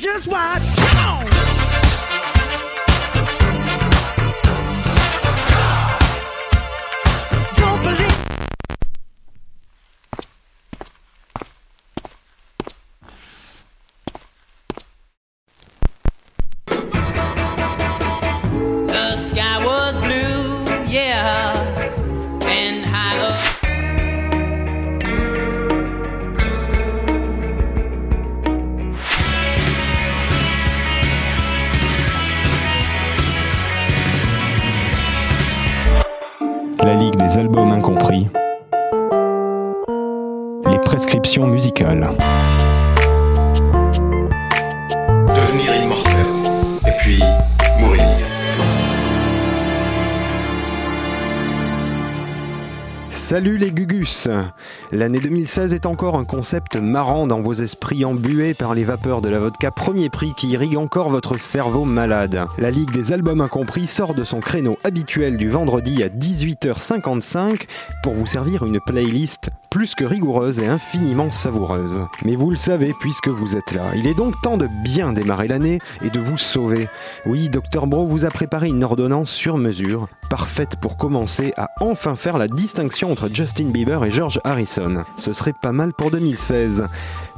just watch. L'année 2016 est encore un concept marrant dans vos esprits embués par les vapeurs de la vodka premier prix qui irrigue encore votre cerveau malade. La Ligue des albums incompris sort de son créneau habituel du vendredi à 18h55 pour vous servir une playlist plus que rigoureuse et infiniment savoureuse. Mais vous le savez puisque vous êtes là. Il est donc temps de bien démarrer l'année et de vous sauver. Oui, Dr Bro vous a préparé une ordonnance sur mesure, parfaite pour commencer à enfin faire la distinction entre Justin Bieber et George Harrison. Ce serait pas mal pour 2016.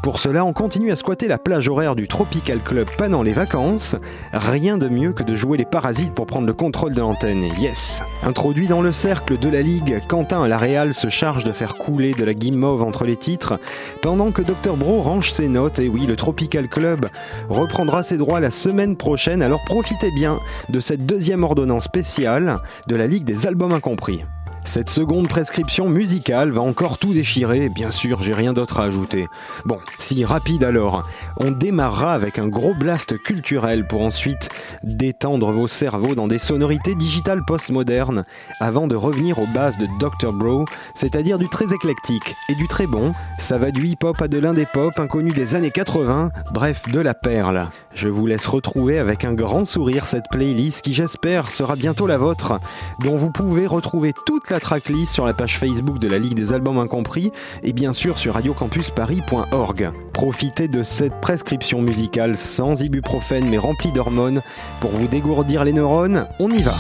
Pour cela, on continue à squatter la plage horaire du Tropical Club pendant les vacances. Rien de mieux que de jouer les parasites pour prendre le contrôle de l'antenne. Yes Introduit dans le cercle de la Ligue, Quentin Laréal se charge de faire couler de la guimauve entre les titres, pendant que Dr Bro range ses notes. Et oui, le Tropical Club reprendra ses droits la semaine prochaine, alors profitez bien de cette deuxième ordonnance spéciale de la Ligue des albums incompris. Cette seconde prescription musicale va encore tout déchirer, bien sûr, j'ai rien d'autre à ajouter. Bon, si rapide alors, on démarrera avec un gros blast culturel pour ensuite détendre vos cerveaux dans des sonorités digitales postmodernes, avant de revenir aux bases de Dr. Bro, c'est-à-dire du très éclectique et du très bon. Ça va du hip-hop à de l'indé pop inconnu des années 80, bref, de la perle. Je vous laisse retrouver avec un grand sourire cette playlist qui j'espère sera bientôt la vôtre, dont vous pouvez retrouver toute la tracklist sur la page Facebook de la Ligue des Albums Incompris et bien sûr sur radiocampusparis.org. Profitez de cette prescription musicale sans ibuprofène mais remplie d'hormones pour vous dégourdir les neurones. On y va.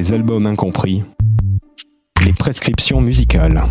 Des albums incompris. Les prescriptions musicales.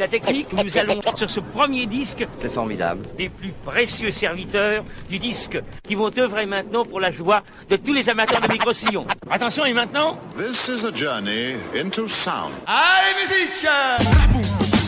La technique, que nous allons sur ce premier disque C'est formidable. des plus précieux serviteurs du disque qui vont œuvrer maintenant pour la joie de tous les amateurs de micro-sillons. Attention, et maintenant, This is a journey into sound. Allez musique Oh,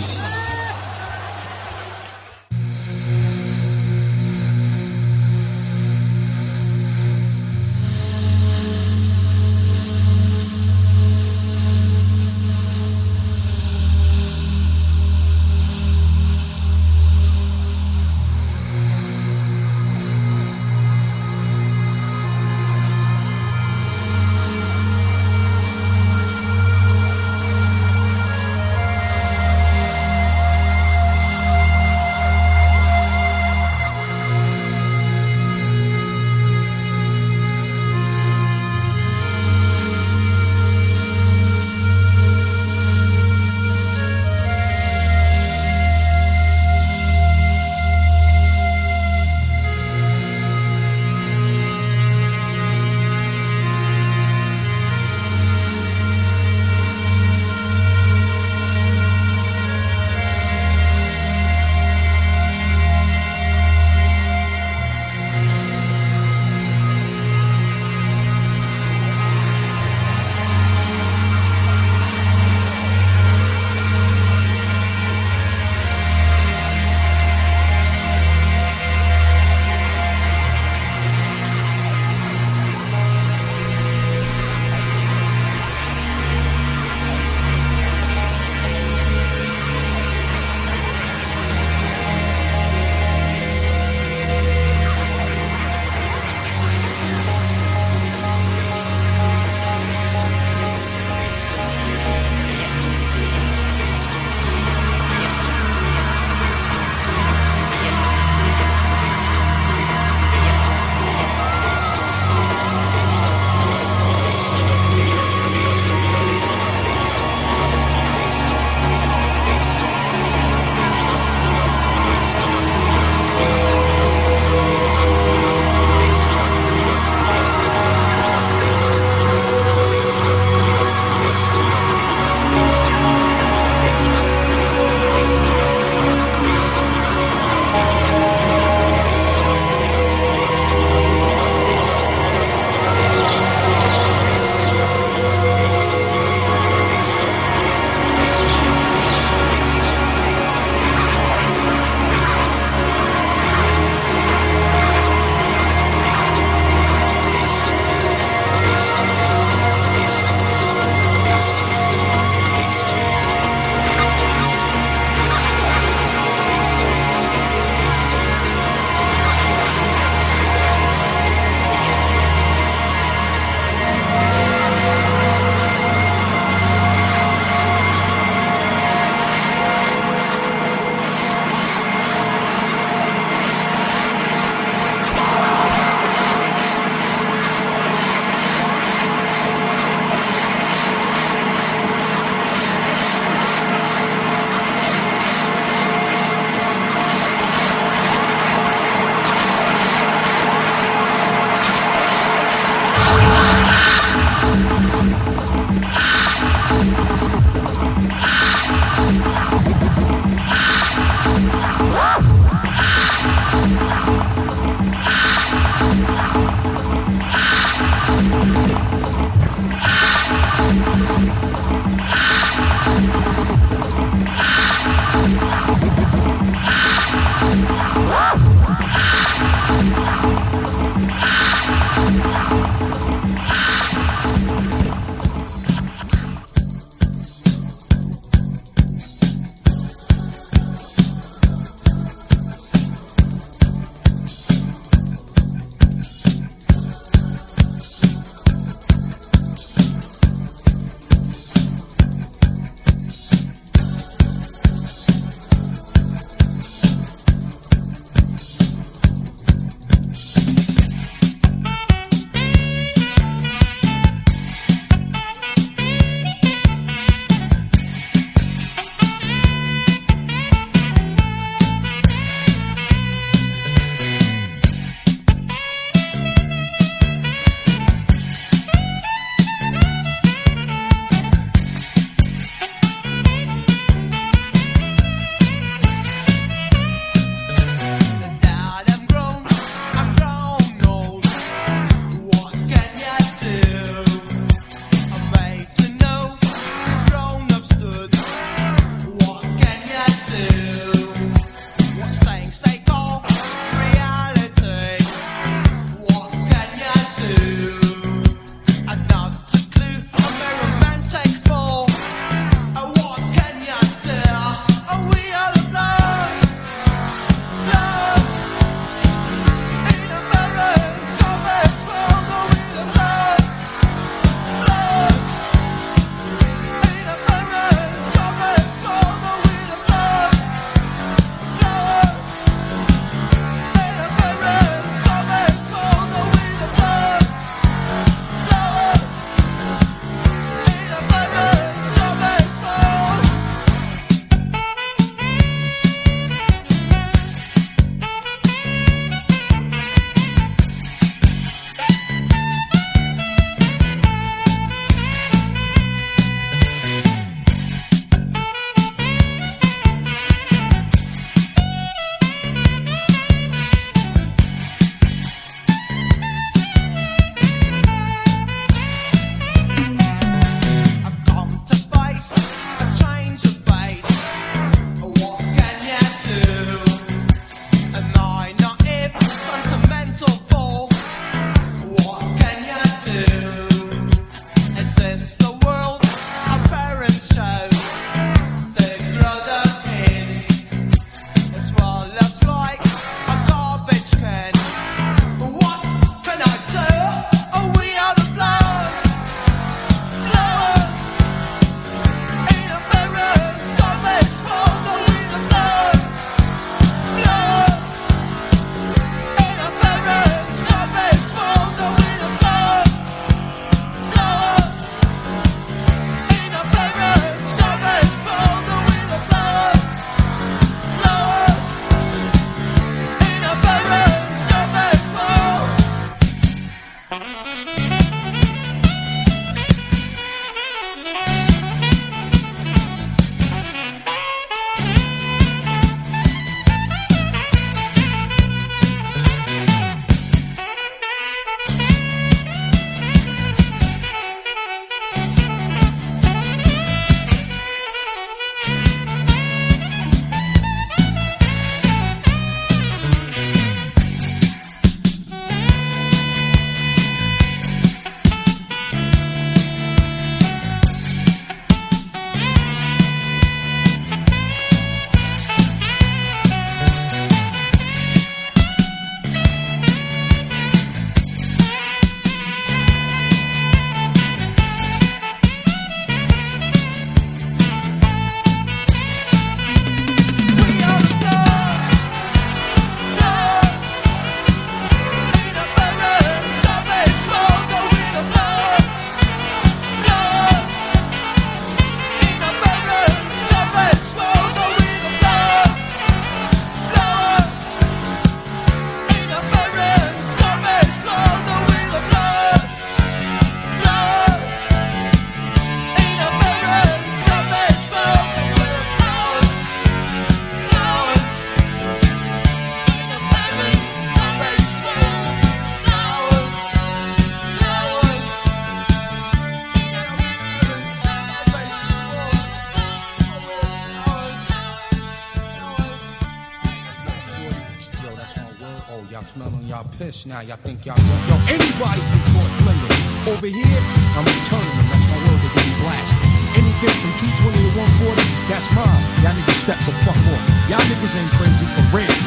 now. Y'all think y'all don't. Yo, anybody get caught flinging. Over here, I'm returning them. That's my word. They're getting blasted. Anything from 220 to 140, that's mine. Y'all niggas step the fuck off. Y'all niggas ain't crazy for real.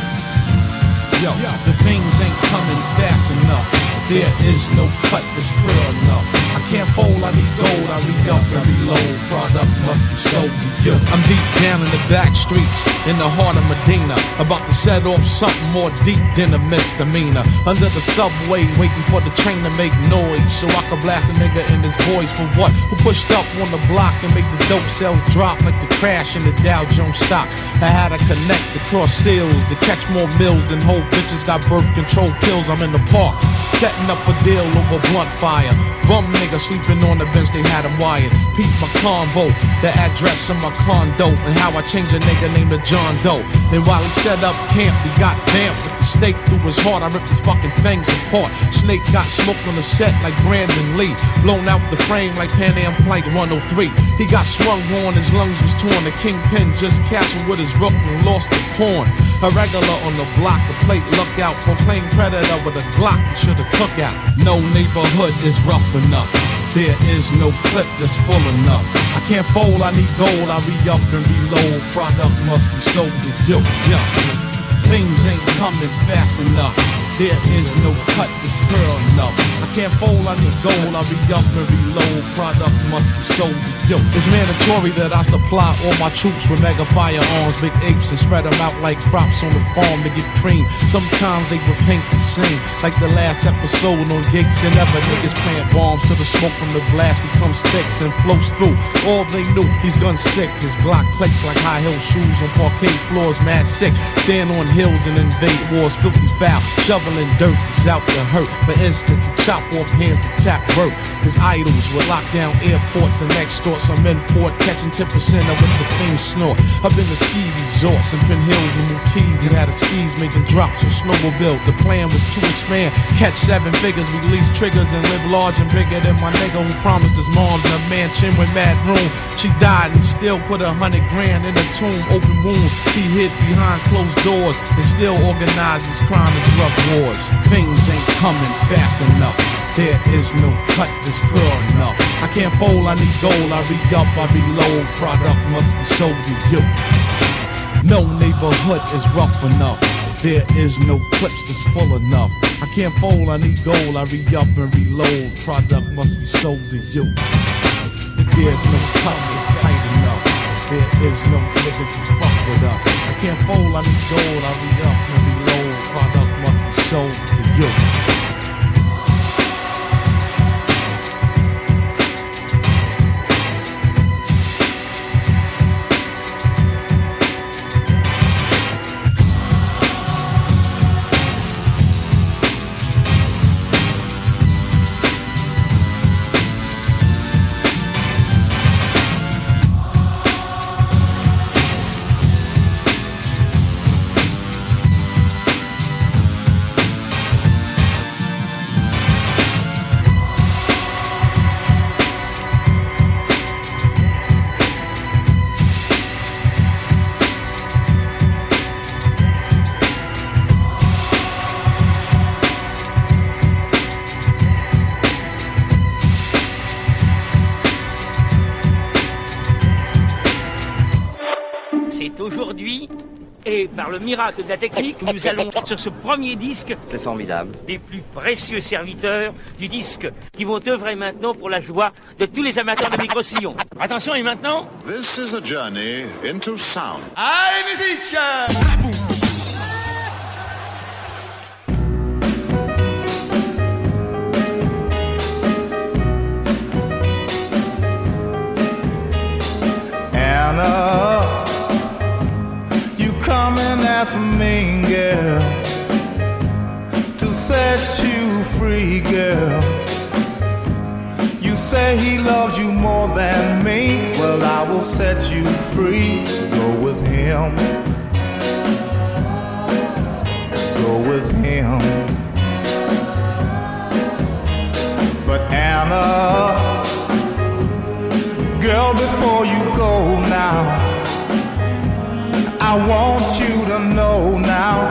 Yo, the things ain't coming fast enough. There is no cut that's pure enough. Can't fold, I need gold. I re up and reload. Product must be sold to you. I'm deep down in the back streets, in the heart of Medina. About to set off something more deep than a misdemeanor. Under the subway, waiting for the train to make noise. So I can blast a nigga in his voice for what? Who pushed up on the block and make the dope sales drop like the crash in the Dow Jones stock. I had to connect across sales to catch more mills than whole bitches got birth control pills. I'm in the park, setting up a deal over blunt fire. Bum nigga sleeping on the bench, they had him wired. Peep my convo, the address of my condo, and how I changed a nigga named to John Doe. Then while he set up camp, he got damp with the stake through his heart. I ripped his fucking fangs apart. Snake got smoked on the set like Brandon Lee. Blown out the frame like Pan Am Flight 103. He got swung on, his lungs was torn. The kingpin just castled with his rook and lost the pawn. A regular on the block, the plate look out. Proclaim predator with a Glock, should have took out. No neighborhood is rough enough. There is no clip that's full enough. I can't fold, I need gold. I re up and reload. Product must be sold to you. Yeah. Things ain't coming fast enough. There is no cut that's pure enough. Can't fold, I need gold. I re up and reload. Product must be sold you. It's mandatory that I supply all my troops with mega firearms, big apes, and spread them out like crops on the farm to get cream. Sometimes they repaint the same, like the last episode on Gates and Ever. Niggas plant bombs till the smoke from the blast becomes thick, then flows through. All they knew, he's gun sick. His Glock clicks like high heel shoes on parquet floors, mad sick. Stand on hills and invade wars, filthy foul. Shoveling dirt, he's out to hurt. For instance, chop off hands to tap work. His idols were lock down airports and extort some import, catching 10% of what the fiends snort. I've been to ski resorts and pin hills and move keys and had a skis making drops on snowmobiles. The plan was to expand, catch seven figures, release triggers, and live large and bigger than my nigga who promised his mom's a mansion with mad room. She died and he still put a hundred grand in a tomb, open wounds. He hid behind closed doors and still organizes crime and drug wars. Things ain't coming fast enough. There is no cut that's pure enough. I can't fold, I need gold. I re up, I reload. Product must be sold to you. No neighborhood is rough enough. There is no clips that's full enough. I can't fold, I need gold. I re up and reload. Product must be sold to you. There's no cuts that's tight enough. There is no niggas that's fuck with us. I can't fold, I need gold. I re up and reload. Product must be sold to you. Le miracle de la technique, nous allons sur ce premier disque. C'est formidable. Des plus précieux serviteurs du disque qui vont œuvrer maintenant pour la joie de tous les amateurs de micro-sillons. Attention, et maintenant? This is a journey into sound. Anna, coming as mean girl to set you free, girl. You say he loves you more than me. Well, I will set you free. Go with him. Go with him. But Anna, girl, before you go now. I want you to know now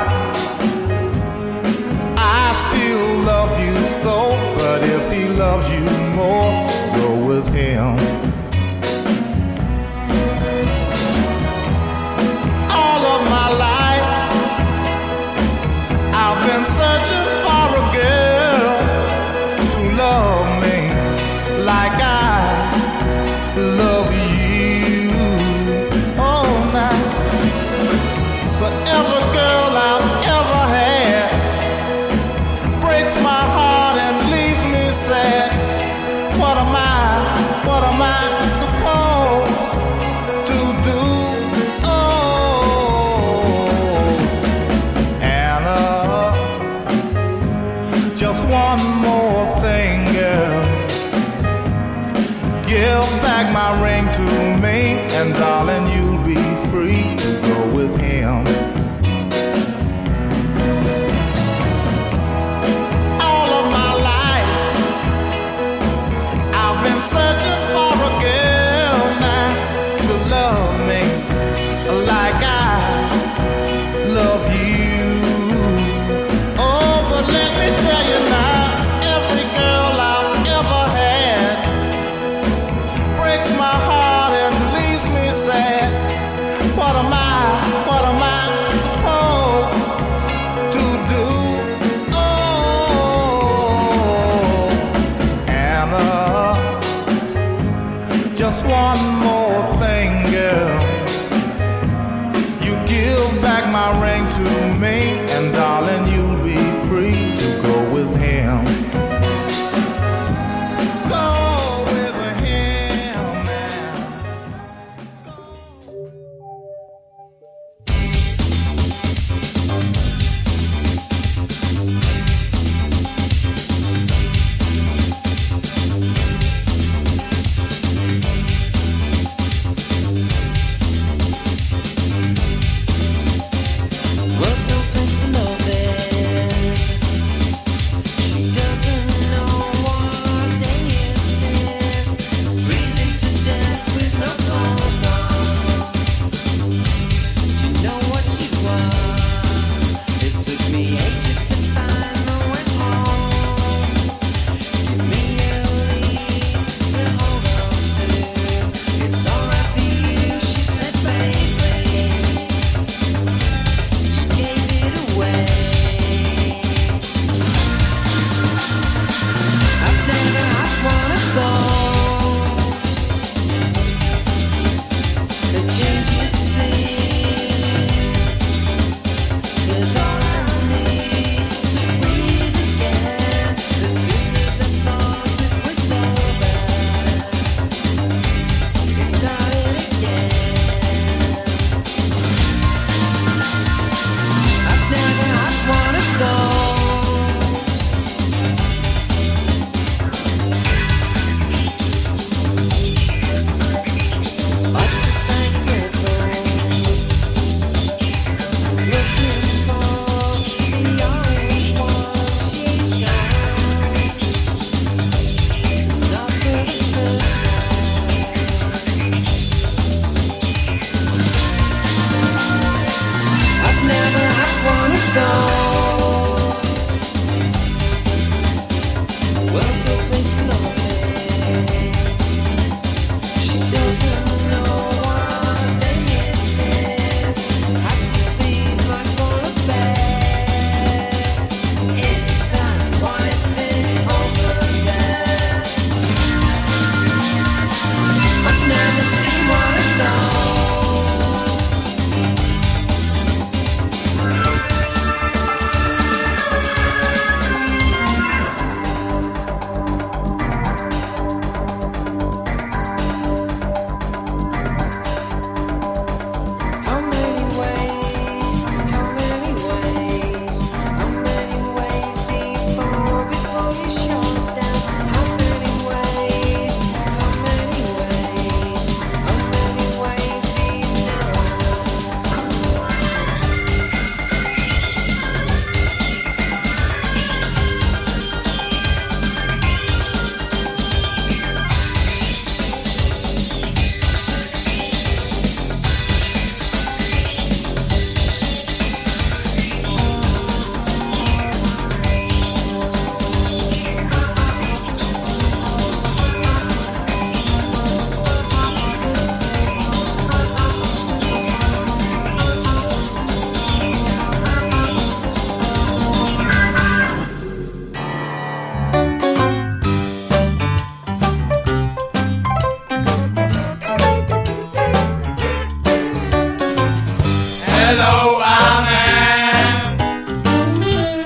Hello, I'm Ann.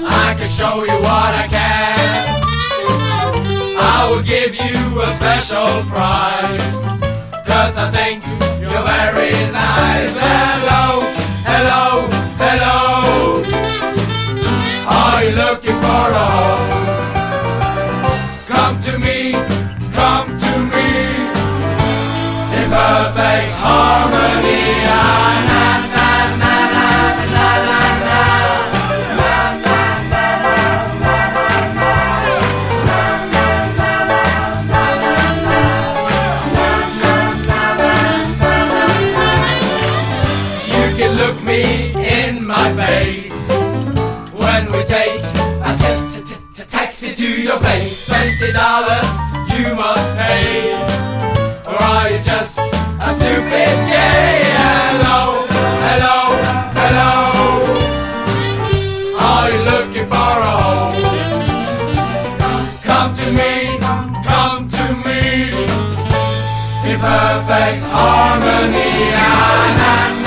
I can show you what I can. I will give you a special prize. Cause I think you're very nice. Hello, hello, hello. Are you looking for a home? Come to me, come to me. In perfect harmony. Twenty dollars you must pay, or are you just a stupid gay? Hello, hello, hello. Are you looking for a home? Come to me, come to me in perfect harmony. Ah,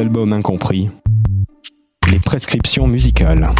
albums incompris, les prescriptions musicales.